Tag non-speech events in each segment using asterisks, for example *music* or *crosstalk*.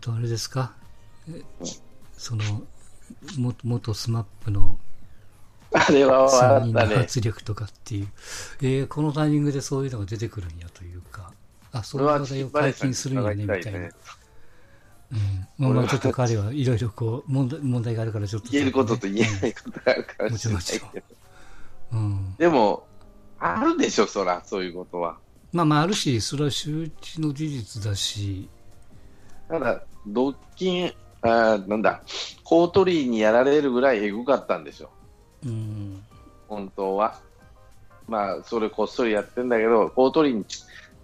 とあれですか、その、も元スマップのあれは3人の。圧力とかっていう、えーこのタイミングでそういうのが出てくるんやというか、あ、そそれはういう話題を解禁するんやね、みたいな。うん。まあまあ、ちょっと彼はいろいろこう、問題問題があるからちょっと、言えることと言えないことがあるかもしれないけど。うん。でも、あるでしょ、そら、そういうことは。まあまあ、あるし、それは周知の事実だし、ただ、ドッキン、あーなんだ、コートリーにやられるぐらいエグかったんでしょ、うん。本当は。まあ、それこっそりやってんだけど、コートリーに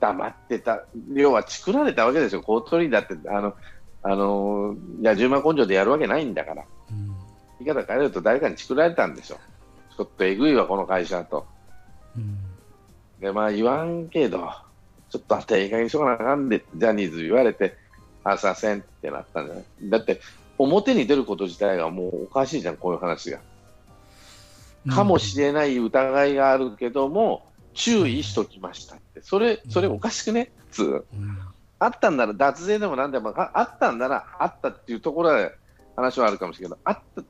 黙ってた、要はチクられたわけですよ、コートリーだって、あの、あのいや、10万根性でやるわけないんだから、うん。言い方変えると誰かにチクられたんでしょ、ちょっとえぐいわ、この会社と。うん。で、まあ言わんけど、ちょっとあんたええ加減にしとかなあかんで、ジャニーズ言われて、あ、させんってなったんじゃない？だって、表に出ること自体がもうおかしいじゃん、こういう話が。かもしれない疑いがあるけども、注意しときましたって。それ、それおかしくね？普通。うん。あったんなら、脱税でもなんでも、ああったんなら、あったっていうところで話はあるかもしれないけど、あった、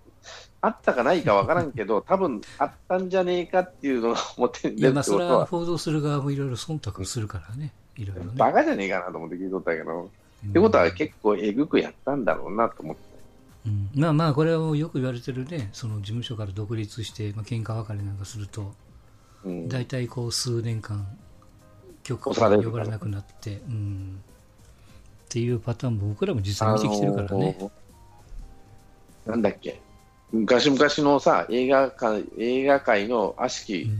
あったかないかわからんけど、*laughs* 多分あったんじゃねえかっていうのが表に出るってことは、それは報道する側もいろいろ忖度するからね。いろいろね。バカじゃねえかなと思って聞いとったけど、うんってことは結構えぐくやったんだろうなと思って。うん。まあまあ、これはもうよく言われてるね、その事務所から独立して、まあ喧嘩別れなんかすると、うん。大体こう数年間、曲が呼ばれなくなって、うん、っていうパターンも僕らも実際見てきてるからね。あのーなんだっけ、昔々のさ、映画界映画界の悪しき、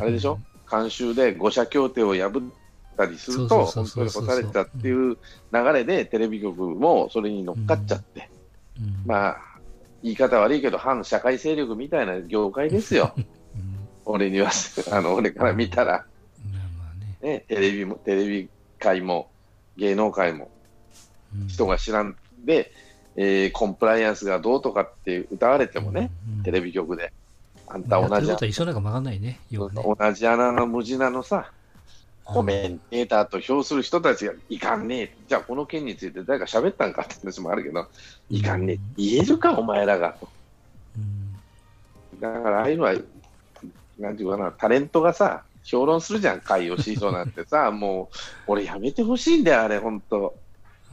あれでしょ、*laughs* 慣習で五社協定を破ったりすると、本当に干されてたっていう流れで、テレビ局もそれに乗っかっちゃって、うん。まあ、言い方悪いけど、反社会勢力みたいな業界ですよ、うん。俺には、*laughs* あの俺から見たら、ね。ね、テレビもテレビ界も芸能界もうん。人が知らんで、えーコンプライアンスがどうとかって歌われてもね、うん。テレビ局で、あんた同じことは一緒なんか曲がんないね、要はね。同じ穴の無地なのさ、コメンテーターと評する人たちがいかんねえ、じゃあこの件について誰か喋ったんかって話もあるけど、いかんねえ、言えるか、お前らがと。うんだから、ああいうのは、なんていうかな、タレントがさ、評論するじゃん、甲斐義人なんてさ、*laughs* もう、俺やめてほしいんだよ、あれ、本当。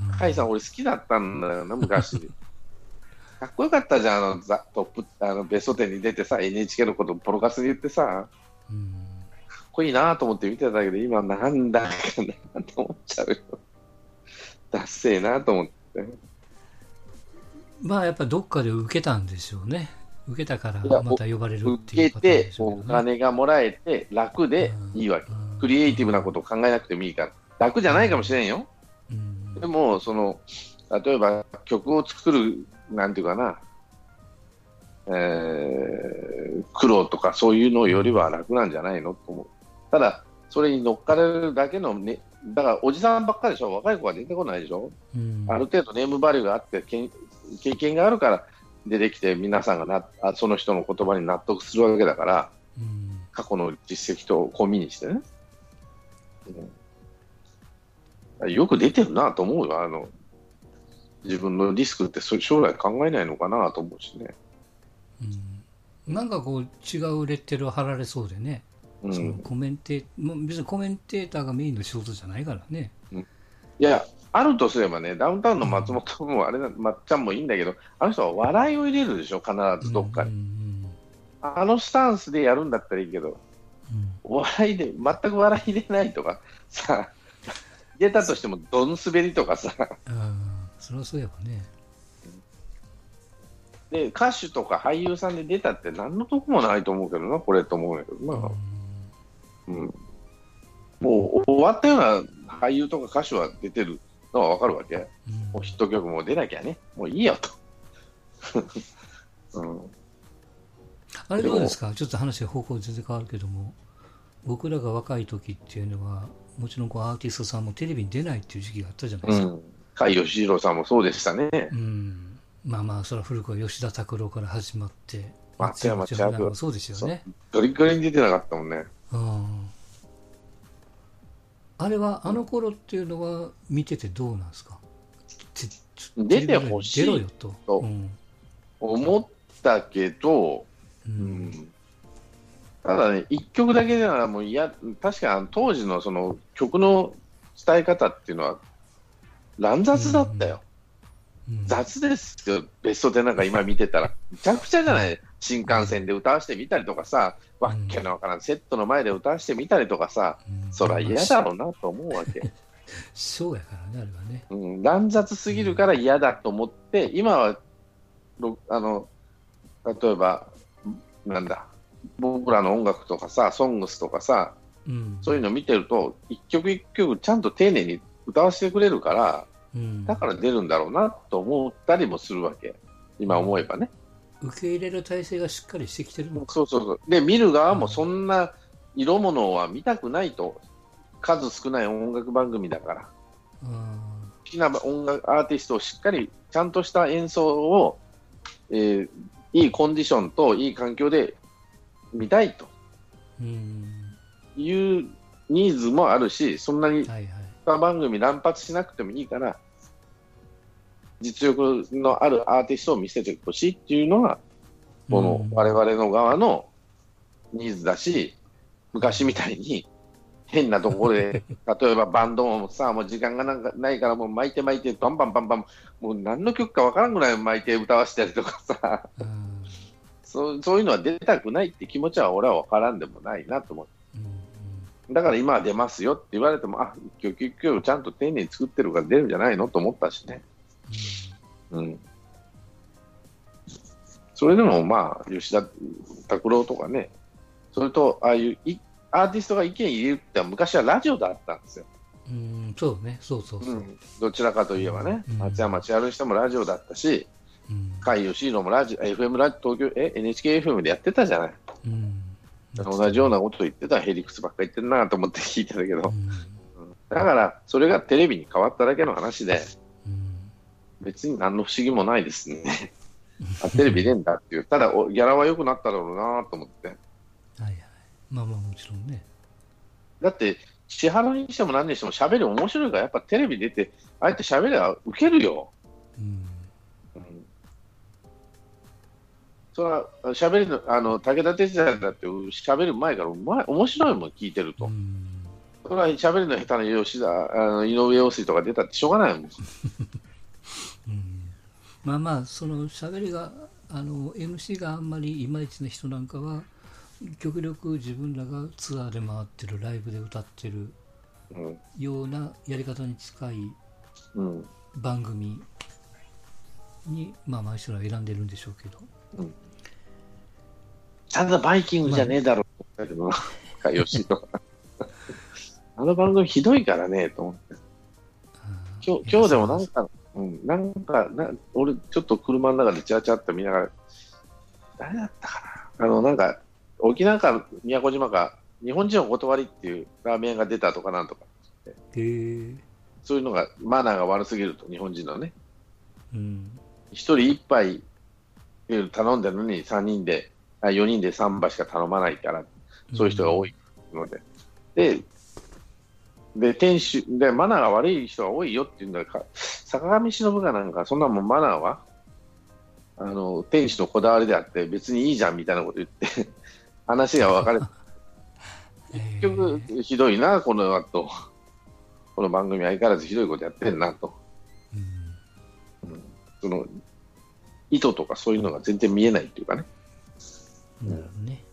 うん甲斐さん、俺好きだったんだよな、昔。*laughs* かっこよかったじゃん、あの、ザトップ、あの、ベスト10に出てさ、NHK のことポロカスに言ってさ、うんこいいなと思って見てたけど、今なんだかなと思っちゃうよ。*laughs* ダッセーなと思って。まあやっぱどっかで受けたんでしょうね。受けたからまた呼ばれるっていう受けパターンてで、しょうお金がもらえて、楽でいいわけ。クリエイティブなことを考えなくてもいいから。楽じゃないかもしれんよ。うんでも、その、例えば曲を作る、なんていうかな、えー苦労とかそういうのよりは楽なんじゃないのと思う。ただ、それに乗っかれるだけの、ね、だからおじさんばっかりでしょ、若い子は出てこないでしょ、うん。ある程度ネームバリューがあって、けん経験があるから出てきて、皆さんがなあその人の言葉に納得するわけだから、うん。過去の実績と込みにしてね。うん。よく出てるなと思うよ、あの自分のリスクってそ将来考えないのかなと思うしね。うん。なんかこう違うレッテルを貼られそうでね、そのうん、コメンテ別にコメンテーターがメインの仕事じゃないからね。いや、あるとすればね、ダウンタウンの松本もあれな、まっちゃんもいいんだけど、あの人は笑いを入れるでしょ、必ずどっかうんに。あのスタンスでやるんだったらいいけど、うんお笑いで、全く笑い入れないとか、さ、入れたとしても、どん滑りとかさ、うんああそれはそういえばね。で、歌手とか俳優さんで出たって何のとこもないと思うけどな、これと思うんやけどな。うん。もう終わったような俳優とか歌手は出てるのはわかるわけ。うんもうヒット曲も出なきゃね、もういいよと。*laughs* うん。あれどうですか？ちょっと話が方向全然変わるけども、僕らが若い時っていうのは、もちろんこうアーティストさんもテレビに出ないっていう時期があったじゃないですか。うん。甲斐義弘さんもそうでしたね。うんまあまあ、それは古くは吉田拓郎から始まって、松山千春もそうですよね。ガリガリに出てなかったもんね。うん。あれは、あの頃っていうのは見ててどうなんですか？て出てほしいと。思ったけど、ううん。んただね、一曲だけではもういや、確かに当時のその曲の伝え方っていうのは乱雑だったよ。うん。雑ですよ、ベストテンなんか今見てたら。むちゃくちゃじゃない？新幹線で歌わせてみたりとかさ、わっけのわからんセットの前で歌わせてみたりとかさ、うんそら嫌だろうなと思うわけ。*laughs* そうやからね、あれはね。うん、乱雑すぎるから嫌だと思って、今は、ろあの、例えば、なんだ、僕らの音楽とかさ、ソングスとかさ、うん。そういうの見てると、一曲一曲ちゃんと丁寧に歌わせてくれるから、うんだから出るんだろうなと思ったりもするわけ。今思えばね。受け入れる体制がしっかりしてきてる。そうそうそう。で、見る側もそんな色物は見たくないと。数少ない音楽番組だから。うん好きな音楽アーティストをしっかりちゃんとした演奏を、えーいいコンディションといい環境で見たいとうん。いうニーズもあるし、そんなに番組乱発しなくてもいいから、実力のあるアーティストを見せてほしいっていうのが、このうん我々の側のニーズだし、昔みたいに変なところで、*laughs* 例えばバンドもさ、もう時間がなんかないから、もう巻いて巻いて、バンバンバンバン、もう何の曲かわからんぐらい巻いて歌わせたりとかさ、うんそうそういうのは出たくないって気持ちは俺はわからんでもないなと思う。うんだから今は出ますよって言われても、あ一曲一曲ちゃんと丁寧に作ってるから出るんじゃないのと思ったしね。うん。それでもまあ、吉田拓郎とかね、それと、ああいういアーティストが意見入れるって昔はラジオだったんですよ。うんうんそうね、そうそうそう。う。ん、どちらかといえばね、うん。松山千春にしてもラジオだったし、うん。甲斐義弘もラジオ、FM ラジオ、東京、え、NHKFM でやってたじゃない。うん同じようなこと言ってた、ヘリクスばっか言ってるなと思って聞い。てたけど、うん。だから、それがテレビに変わっただけの話で、うん別に何の不思議もないですね。*laughs* あテレビ出んだっていう、ただおギャラは良くなっただろうなと思って。はいはい。まあまあもちろんね。だって、千原にしても何にしても喋り面白いから、やっぱテレビ出て、ああやって喋りは受けるよ。うんうん、それは喋りの、あの武田鉄矢だって喋る前からうまい面白いもん聞いてると。うんそれは喋りの下手な吉田、あの井上陽水とか出たってしょうがないもん。*laughs* うんまあまあその喋りがあの MC があんまりいまいちな人なんかは極力自分らがツアーで回ってるライブで歌ってるうん。ようなやり方に近いうん。番組にまあ毎週は選んでるんでしょうけど。ただバイキングじゃねえだろうと思ったけどな、*laughs* 吉野あの番組ひどいからね、と思って。今日今日でもなんか、うん、なんかな、俺、ちょっと車の中でチラチラっと見ながら、誰だったかな、あの、なんか、沖縄か宮古島か、日本人お断りっていうラーメン屋が出たとかなんとか、へえ。そういうのが、マナーが悪すぎると、日本人のね。うん。一人一杯頼んでるのに3人で、あ4人で3杯しか頼まないから、そういう人が多いので。で、で、店主、で、マナーが悪い人が多いよっていうんだから、坂上忍がなんか、そんなもんマナーは、あの、店主のこだわりであって、別にいいじゃんみたいなこと言って、*laughs* 話が分かれて、*laughs* 結局、ひどいな、この後。この番組相変わらずひどいことやってんなと。うんその、意図とかそういうのが全然見えないっていうかね。なるほどね。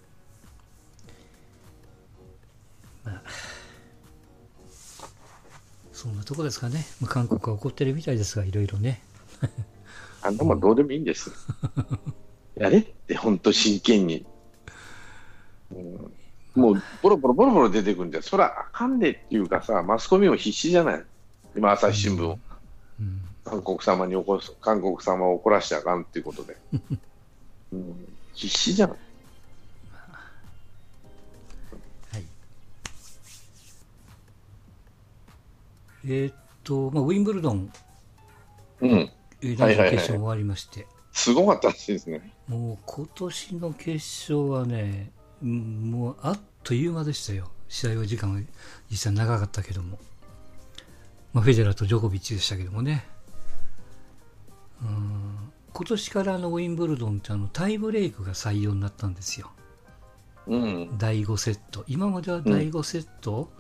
まあ、そんなとこですかね。まあ、韓国は怒ってるみたいですが、いろいろね。あんなもんどうでもいいんです。*laughs* やれって、本当真剣に。うんもう、ボロボロボロボロ出てくるんじゃ、そらあかんでっていうかさ、マスコミも必死じゃない。今、朝日新聞を。うん、韓国様に起こす、韓国様を怒らしちゃあかんっていうことで。*laughs* うん、必死じゃん。えーっと、まあ、ウィンブルドン、うん。えーはいはいはい決勝終わりまして、すごかったらしいですね。もう今年の決勝はね、うんもうあっという間でしたよ。試合は時間が実際長かったけども。まあ、フェデラーとジョコビッチでしたけどもね。今年からのウィンブルドンってあのタイブレイクが採用になったんですよ。うん。第5セット。今までは第5セット、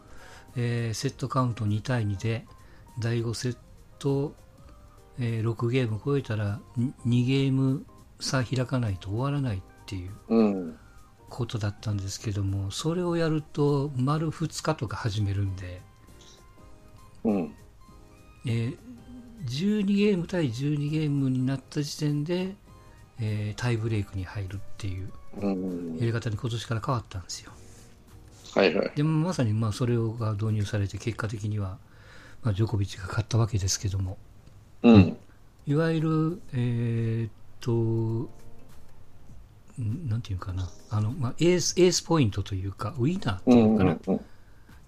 えーセットカウント2対2で、第5セット、えー6ゲーム超えたら2ゲーム差開かないと終わらないっていううん。ことだったんですけども、それをやると丸2日とか始めるんで、うん。えー12ゲーム対12ゲームになった時点で、えータイブレイクに入るっていううん。やり方に今年から変わったんですよ。はいはい。でもまさにまあそれが導入されて結果的には、まあ、ジョコビッチが勝ったわけですけどもうん。いわゆるえーっとんなんていうかなあの、まあ、エースエースポイントというかウィナーってういうかな、ん。うん。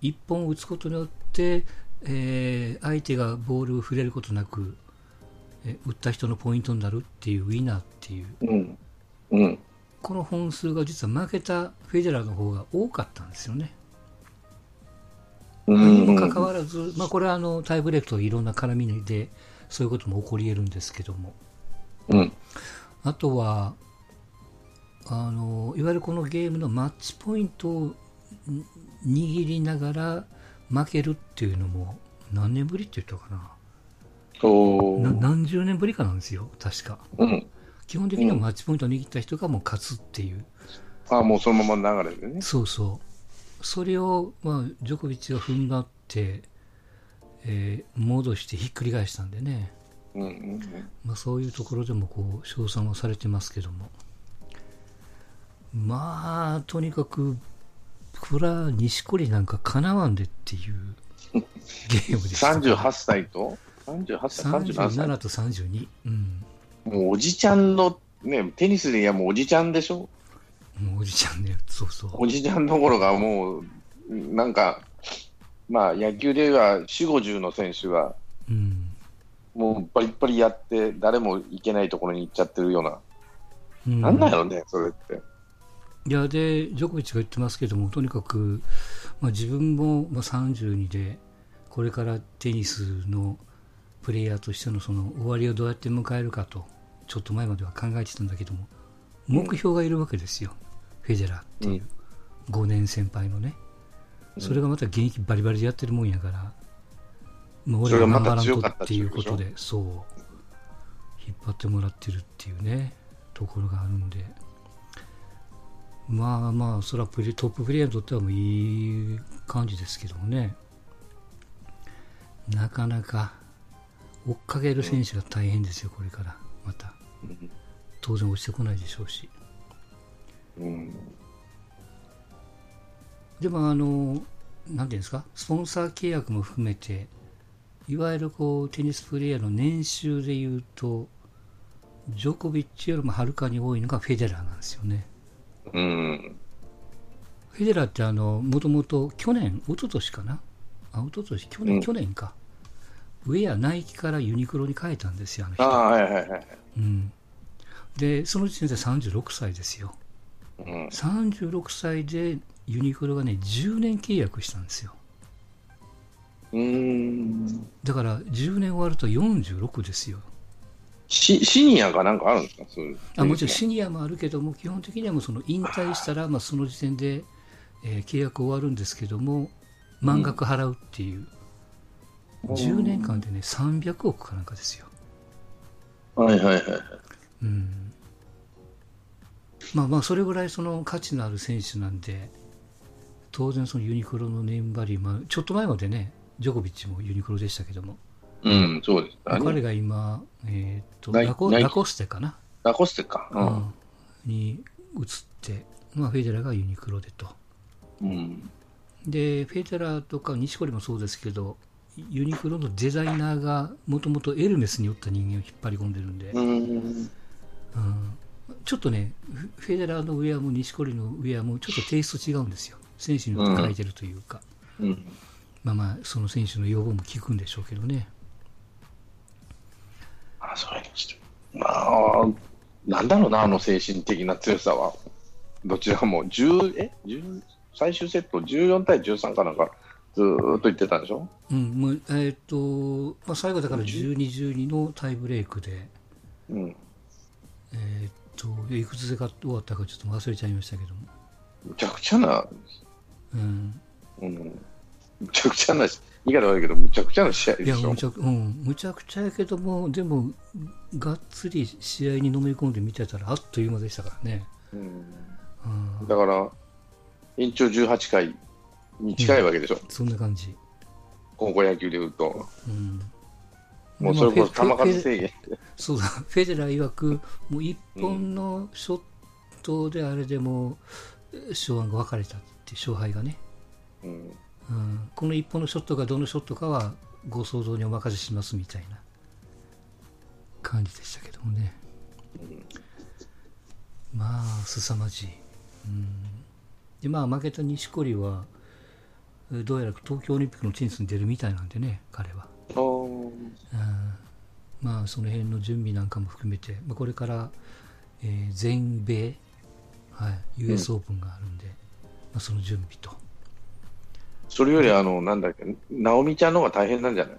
一本打つことによって、えー相手がボールを触れることなく、えー打った人のポイントになるっていうウィナーっていううん。うん。この本数が実は負けたフェデラーの方が多かったんですよね。うん。にもかかわらず、まあ、これはあのタイブレークといろんな絡みでそういうことも起こり得るんですけどもうん。あとはあのいわゆるこのゲームのマッチポイントをん握りながら負けるっていうのも何年ぶりって言ったかなおー。な何十年ぶりかなんですよ確かうん。基本的にはマッチポイントを握った人がもう勝つっていう、あ、もうそのまま流れでね。そうそうそれを、まあ、ジョコビッチが踏ん張って、えー戻してひっくり返したんでねうん。うん。まあ、そういうところでもこう称賛はされてますけどもまあとにかくこれは錦織なんかかなわんでっていう *laughs* ゲームでした38歳と ?38 歳 ?37 歳37と32、うん、もうおじちゃんの、ね、テニスでいやもうおじちゃんでしょ？もうおじちゃんねそうそう。おじちゃんどころがもう、なんか、まあ野球では4、50の選手が、うん。もうバリッバリやって、誰も行けないところに行っちゃってるような、うん。なんなんやろね、それって。いやでジョコビッチが言ってますけどもとにかく、まあ、自分も、まあ、32でこれからテニスのプレイヤーとしてのその終わりをどうやって迎えるかとちょっと前までは考えてたんだけども目標がいるわけですよ、フェデラーっていう、5年先輩のね。それがまた現役バリバリでやってるもんやから、もう俺が頑張らんとっていうことでそう。引っ張ってもらってるっていうねところがあるんで。まあまあそれはプレトッププレイヤーにとってはもういい感じですけどもね。なかなか追っかける選手が大変ですよこれから。また。うん当然落ちてこないでしょうし。うん。でもあのなんていうんですか？スポンサー契約も含めていわゆるこうテニスプレーヤーの年収でいうとジョコビッチよりもはるかに多いのがフェデラーなんですよね。うん。フェデラーってあのもともと去年一昨年かな？あ一昨年？去年、うん。去年か。ウェアナイキからユニクロに変えたんですよあの人。ああ、はいはいはい。うん、でその時点で36歳ですよ。うん。36歳でユニクロがね10年契約したんですよ。うーん。だから10年終わると46ですよ。シシニアかなんかあるんですか？そういう。あもちろんシニアもあるけども基本的にはもうその引退したらまあその時点で、えー契約終わるんですけども満額払うっていう、10年間でね300億かなんかですよ、はいはいはい。うん、まあまあそれぐらいその価値のある選手なんで当然そのユニクロのネームバリュー、まあ、ちょっと前までねジョコビッチもユニクロでしたけども、うん、そうです。彼が今、えーっとナイナイキラコラコステかな、ラコステか。うんに移って、まあ、フェデラーがユニクロでと。うん。で、フェデラーとか錦織もそうですけど、ユニクロのデザイナーがもともとエルメスにおった人間を引っ張り込んでるんで、うん。うんちょっとね、フフェデラーのウェアも錦織のウェアもちょっとテイスト違うんですよ。選手によって変えてるというか、うん。まあまあ、その選手の要望も聞くんでしょうけどね。あ、そうにして。まあ、なんだろうな、あの精神的な強さは。どちらも10、え？10最終セット14対13かなんか、ずーっと言ってたんでしょ？うんもうえーっとまあ、最後だから12、12のタイブレークで、うん。えーっと、いくつでか終わったかちょっと忘れちゃいましたけども。むちゃくちゃな、うん。うん、むちゃくちゃな、言い方悪いけど、むちゃくちゃな試合いや、でしょ？む。ちゃく、うん、むちゃくちゃやけども、でも、がっつり試合にのめり込んで見てたら、あっという間でしたからね。うんうん、だから、延長18回に近いわけでしょ、そんな感じ。高校野球でいうと。うん。もうそれこそ球数制限。そうだ、フェデラー曰く、もう一本のショットであれでも、勝敗が分かれたって、勝敗がね。うんうん、この一本のショットがどのショットかはご想像にお任せしますみたいな感じでしたけどもね、まあ凄まじい、うん、でまあ負けた錦織はえどうやら東京オリンピックのテニスに出るみたいなんでね彼は、まあその辺の準備なんかも含めて、まあ、これから、えー全米、はい、US オープンがあるんで、まあ、その準備と。それより、あの、なんだっけ、直美ちゃんの方が大変なんじゃない？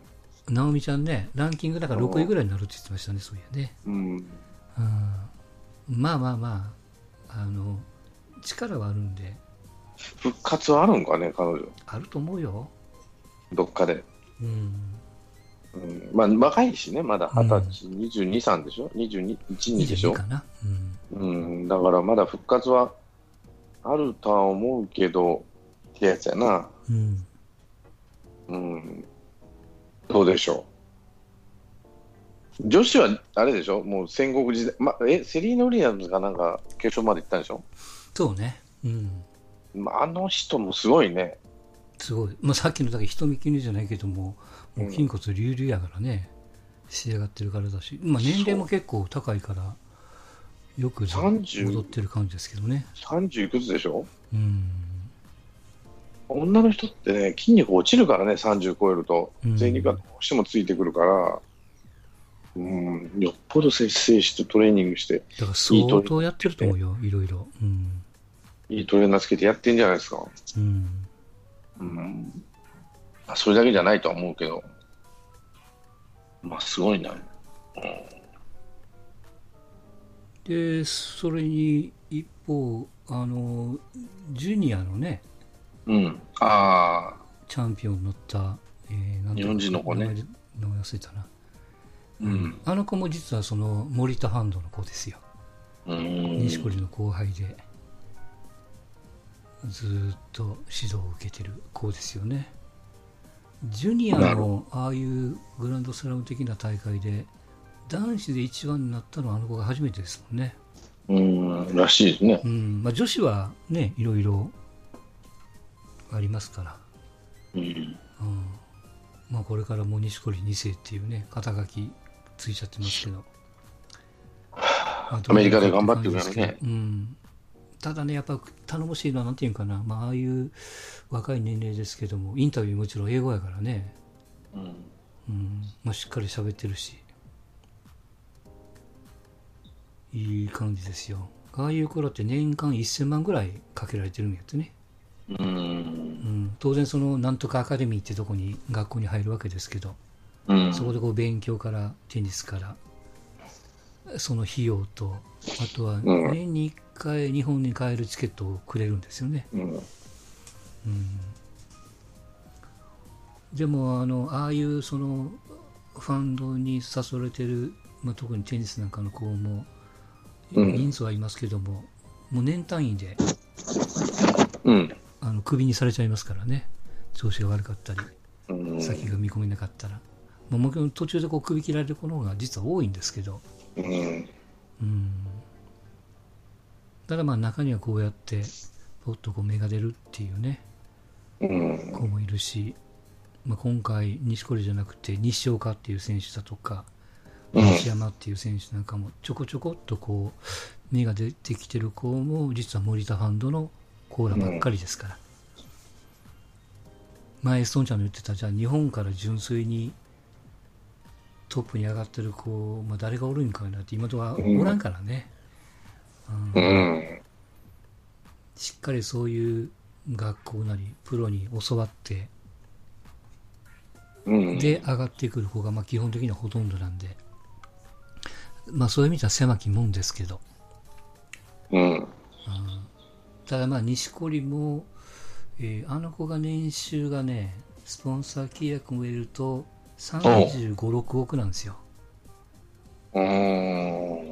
直美ちゃんね、ランキングだから6位ぐらいになるって言ってましたね、そういやね。うん。うん、まあまあまあ、あの、力はあるんで、復活はあるんかね、彼女。あると思うよ。どっかで。うん。うん、まあ、若いしね、まだ二十歳、22、3でしょ ?22、1、2でし22ょかな。うん。うん、だからまだ復活はあるとは思うけど、ってやつやな。うん。うん。どうでしょう？女子はあれでしょ？もう戦国時代。ま、え、セリーナ・ウィリアムズがなんか決勝まで行ったんでしょ？そうね。うん。まああの人もすごいね。すごい。まあさっきのだけ人見切りじゃないけども、もううん筋骨隆々やからね、仕上がってるからだし、まあ年齢も結構高いから、よく30戻ってる感じですけどね。30いくつでしょ？うん。女の人ってね、筋肉落ちるからね、30超えるとうん。全肉がどうしてもついてくるから、うん、よっぽど節制してトレーニングして、だから相当やってると思うよ、いろいろ。うん。いいトレーナーつけてやってんじゃないですか。うん。うん。まあそれだけじゃないとは思うけど、まあ、すごいな。で、それに一方、あの、ジュニアのね、うん。ああ、チャンピオンに乗った、えー、なんていう日本人の子ね名前忘れたな。うん。あの子も実はその森田ハンドの子ですよ。うん。錦織の後輩で、ずーっと指導を受けてる子ですよね。ジュニアのああいうグランドスラム的な大会で、男子で一番になったのはあの子が初めてですもんね。うん、らしいですねう。んまあ、女子はね、いろいろありますから、うん。うんまあ、これからもう錦織2世っていうね、肩書きついちゃってますけど、まあアメリカで頑張ってるからねどうなるかって感じですけどうん、ただね、やっぱ頼もしいのは、なんていうかな、まあ、ああいう若い年齢ですけども、インタビューもちろん英語やからね、うん。うんまあ、しっかり喋ってるし、いい感じですよ。ああいう頃って年間1000万ぐらいかけられてるんやってね。うんう。ん、当然そのなんとかアカデミーってとこに学校に入るわけですけど、うん。そこでこう勉強からテニスからその費用とあとはうん年に1回日本に帰るチケットをくれるんですよね、うん。うん、でもあのああいうそのファンドに誘われてる、まあ、特にテニスなんかの子もうん人数はいますけども、もう年単位でうん。あのクビにされちゃいますからね調子が悪かったりうん。先が見込めなかったら、まあ、もちろん途中でこう首切られる子の方が実は多いんですけど、うん。うん、ただまあ中にはこうやってポッとこう芽が出るっていうね。うん。子もいるし、まあ、今回錦織じゃなくて西岡っていう選手だとかうん。西山っていう選手なんかもちょこちょこっとこう芽が出てきてる子も実は森田ファンドのコーラばっかりですから、前ストーンちゃんの言ってたじゃあ日本から純粋にトップに上がってる子、まあ、誰がおるんかなって今とはおらんからね、ううんん。しっかりそういう学校なりプロに教わってうん。で上がってくる子がまあ基本的にはほとんどなんでまあそういう意味では狭きもんですけど、うん。ただまあ錦織も、えーあの子が年収がね、スポンサー契約も入れると35、6億なんですよ。うーん。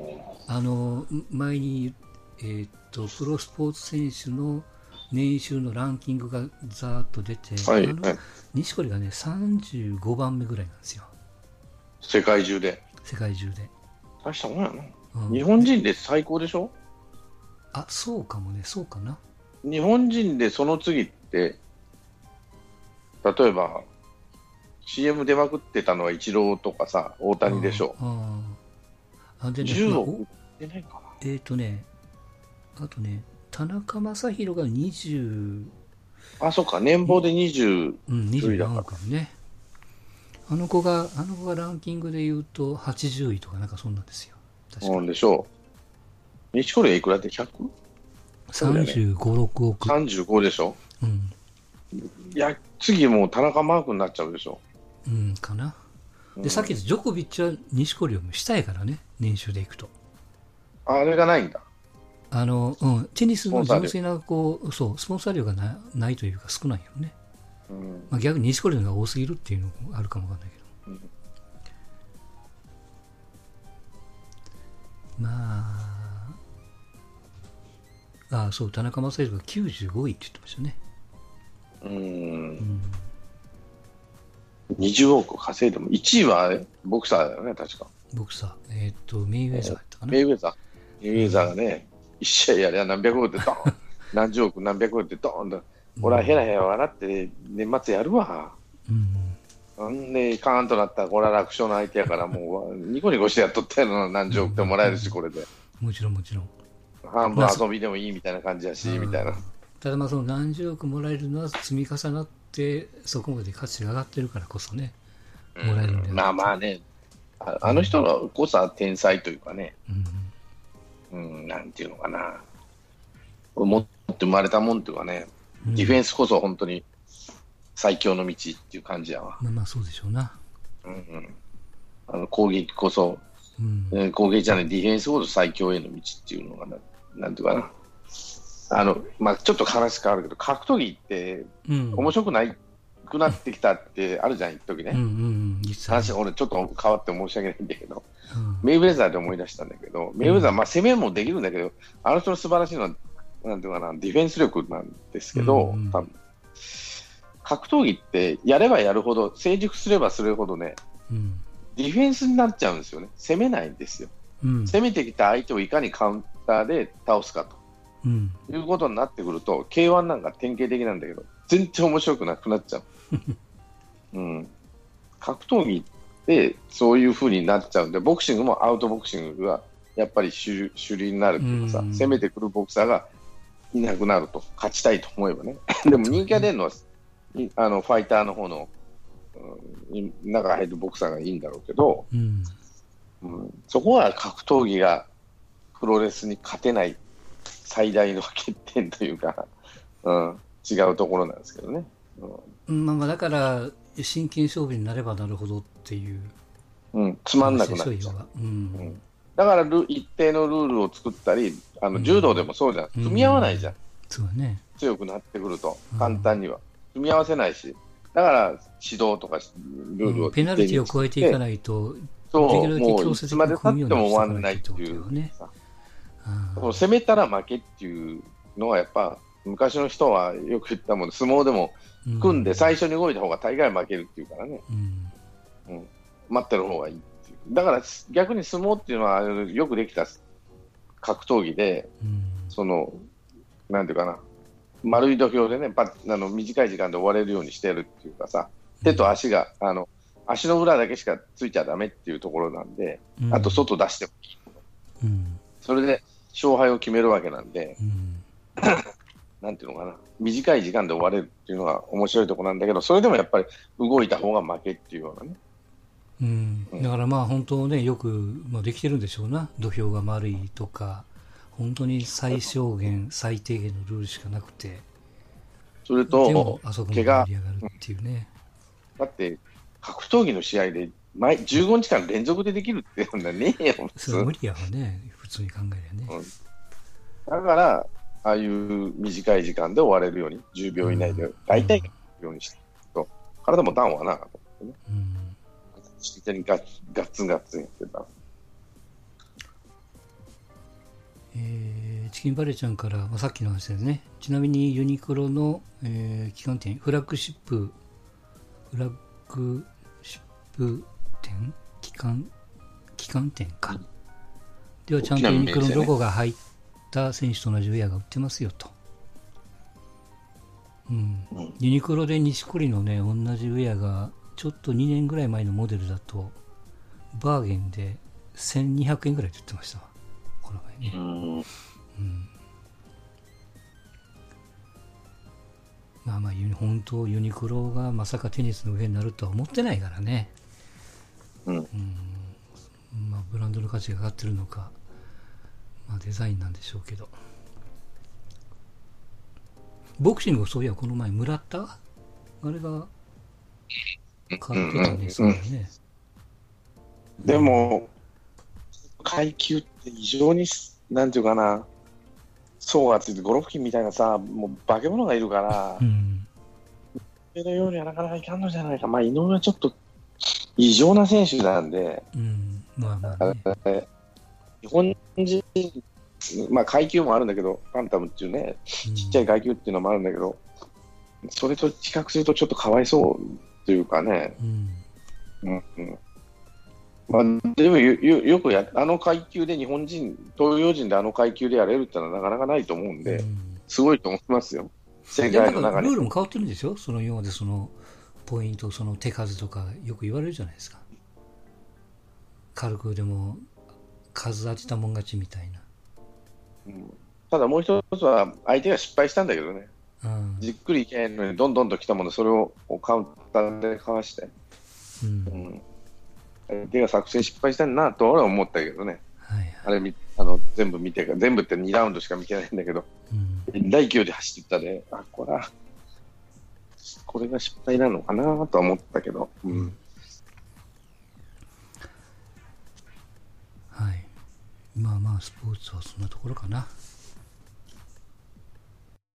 あの、前に、えーっと、プロスポーツ選手の年収のランキングがざーっと出て、はい、はい。錦織がね、35番目ぐらいなんですよ。世界中で。世界中で。大したもんやな。うん日本人で最高でしょ？あ、そうかもね、そうかな。日本人でその次って、例えば、CM 出まくってたのはイチローとかさ、大谷でしょ。あああでね、10まあ億出ないかな。えっ、とね、あとね、田中将大が20、あ、そっか、年俸で20、うん、24一人だから億ね。あの子が、あの子がランキングで言うと80位とかなんかそんなんですよ。確かなんでしょう。錦織はいくらで 100?35 そうだよね35、6億。でしょ？うん、いや、次もう田中マークになっちゃうでしょ。うん、かな。うんで、さっきジョコビッチは錦織よりも下やからね、年収でいくと。あれがないんだ。あの、うん、テニスの純粋な、こう、そう、スポンサー料がなないというか少ないよね。うんまあ、逆に錦織の方が多すぎるっていうのもあるかもわかんないけど。うんまあ、ああ、そう、田中将大が95位って言ってましたね。う。うんん。20億稼いでも、1位はボクサーだよね、確か。ボクサー、えーっと、メイウェザーやったかな？メイウェザー。メイウェザーがね、1試合やりゃ何百億でドーン、*laughs* 何十億、何百億でドーンと、俺はヘラヘラ笑って年末やるわ。うん。なんで、カーンとなったら、これは楽勝の相手やから、もう、ニコニコしてやっとったやろな、何十億でもらえるし、これで。もちろんもちろん。半分遊びでもいいみたいな感じやし、みたいな。ただまあその何十億もらえるのは積み重なってそこまで価値が上がってるからこそねもらえるんだよまあまあね、ああの人のこそは天才というかね、うん。うん、なんていうのかな、持って生まれたもんというかね、うん。ディフェンスこそ本当に最強の道っていう感じやわ。まあまあそうでしょうな。うんうん、あの攻撃こそ、うん。えー攻撃じゃない、ディフェンスこそ最強への道っていうのがな、なんていうかな。あの、まあちょっと話変わるけど、格闘技ってうん。面白くないくなってきたってあるじゃん、一時ね。うんうんうん。実際話、俺ちょっと変わって申し訳ないんだけど、うん。メイウェザーで思い出したんだけど、メイウェザー、まあ攻めもできるんだけど、あの人の素晴らしいのは、なんていうかな、ディフェンス力なんですけど、うんうん。多分格闘技ってやればやるほど、成熟すればするほどね、うん。ディフェンスになっちゃうんですよね。攻めないんですよ。うん。攻めてきた相手をいかにカウンターで倒すかうん。ということになってくると、K1 なんか典型的なんだけど、全然面白くなくなっちゃう。うん、格闘技ってそういう風になっちゃうんで、ボクシングもアウトボクシングがやっぱり主主流になるっていうかさ、うん。攻めてくるボクサーがいなくなると、勝ちたいと思えばね。*laughs* でも人気が出るのは、いあのファイターの方の、うん、い中入るボクサーがいいんだろうけど、うん。うん、そこは格闘技がプロレスに勝てない最大の欠点というか、うん、違うところなんですけどね。まあまあだから真剣勝負になればなるほどっていううん、うん、つまんなくなっちゃう。要は。うん。だからル一定のルールを作ったり、あのうん。柔道でもそうじゃん、組み合わないじゃん、そうだね。強くなってくるとうん、簡単には。組み合わせないし、だから指導とかルールをうん。ペナルティを超えていかないとそう、もういつまでたっても終わんないっていうようにしていかさ。うん。そう攻めたら負けっていうのはやっぱ昔の人はよく言ったもん相撲でも組んで最初に動いた方が大概負けるっていうからね、うん。待ってる方がいいっていう。だから逆に相撲っていうのはよくできた格闘技でうん。そのなんていうかな。丸い土俵でねパッあの短い時間で終われるようにしてるっていうかさ手と足があの足の裏だけしかついちゃだめっていうところなんで、うん。あと外出してもいい。うん。それで勝敗を決めるわけなんで、うん *laughs* なんていうのかな、短い時間で終われるっていうのが面白いところなんだけど、それでもやっぱり動いた方が負けっていうようなね。うん、だからまあ本当ねよく、まあ、できてるんでしょうな。土俵が丸いとか本当に最小限最低限のルールしかなくて。それとあそこ、まで怪我。盛り上がるっていうね。だって格闘技の試合で毎15日間連続でできるってねえよ、無理やわね、普通に考えりゃね。だから、ああいう短い時間で終われるように、10秒以内で、大体ようにしてと、体もダウンはな、と思ってね。うん真剣にガッガッツンガッツンやってた。えーチキンバレーちゃんから、まあ、さっきの話ですね。ちなみにユニクロの、えー旗艦店、フラッグシップ、フラッグシップ店旗艦、旗艦店か。ではちゃんとユニクロのロゴが入った選手と同じウェアが売ってますよと。うん。うんユニクロで錦織のね、同じウェアが、ちょっと2年ぐらい前のモデルだと、バーゲンで1200円ぐらいで売ってましたわ。この前ね。うんまあまあ、ユニ本当、ユニクロがまさかテニスの上になるとは思ってないからね。うんまあ、ブランドの価値が上がってるのか、まあ、デザインなんでしょうけど。ボクシング、そういや、この前、村田あれが、買ってたんですからね。でも、階級って異常に、なんていうかな、層がついて、ゴロフキンみたいなさ、もう化け物がいるからう、ん。そのようにはなかなかいかんのじゃないか、まあ、井上はちょっと異常な選手なんで、うん。まあまあね。日本人、まあ、階級もあるんだけど、パンタムっていうね、ちっちゃい階級っていうのもあるんだけど、それと比較するとちょっとかわいそうというかね、うん。うんうんまあ、でもよよよくや、あの階級で日本人、東洋人であの階級でやれるってのはなかなかないと思うんで、うんすごいと思いますよ、世界の中にルー。ルも変わってるんですよ。その今までそのポイント、その手数とかよく言われるじゃないですか。軽くでも数当てたもん勝ちみたいな。うん。ただもう一つは、相手が失敗したんだけどね、うん。じっくりいけへんのに、どんどんと来たもの、それをカウンターでかわして、うん。うん、相手が作戦失敗したんだなと俺は思ったけどね、はいはい。あれみあの全部見てか、全部って2ラウンドしか見てないんだけど、うん。大勢いで走ってったで、あ、これは、これが失敗なのかなとは思ったけど、うんはい。まあまあ、スポーツはそんなところかな。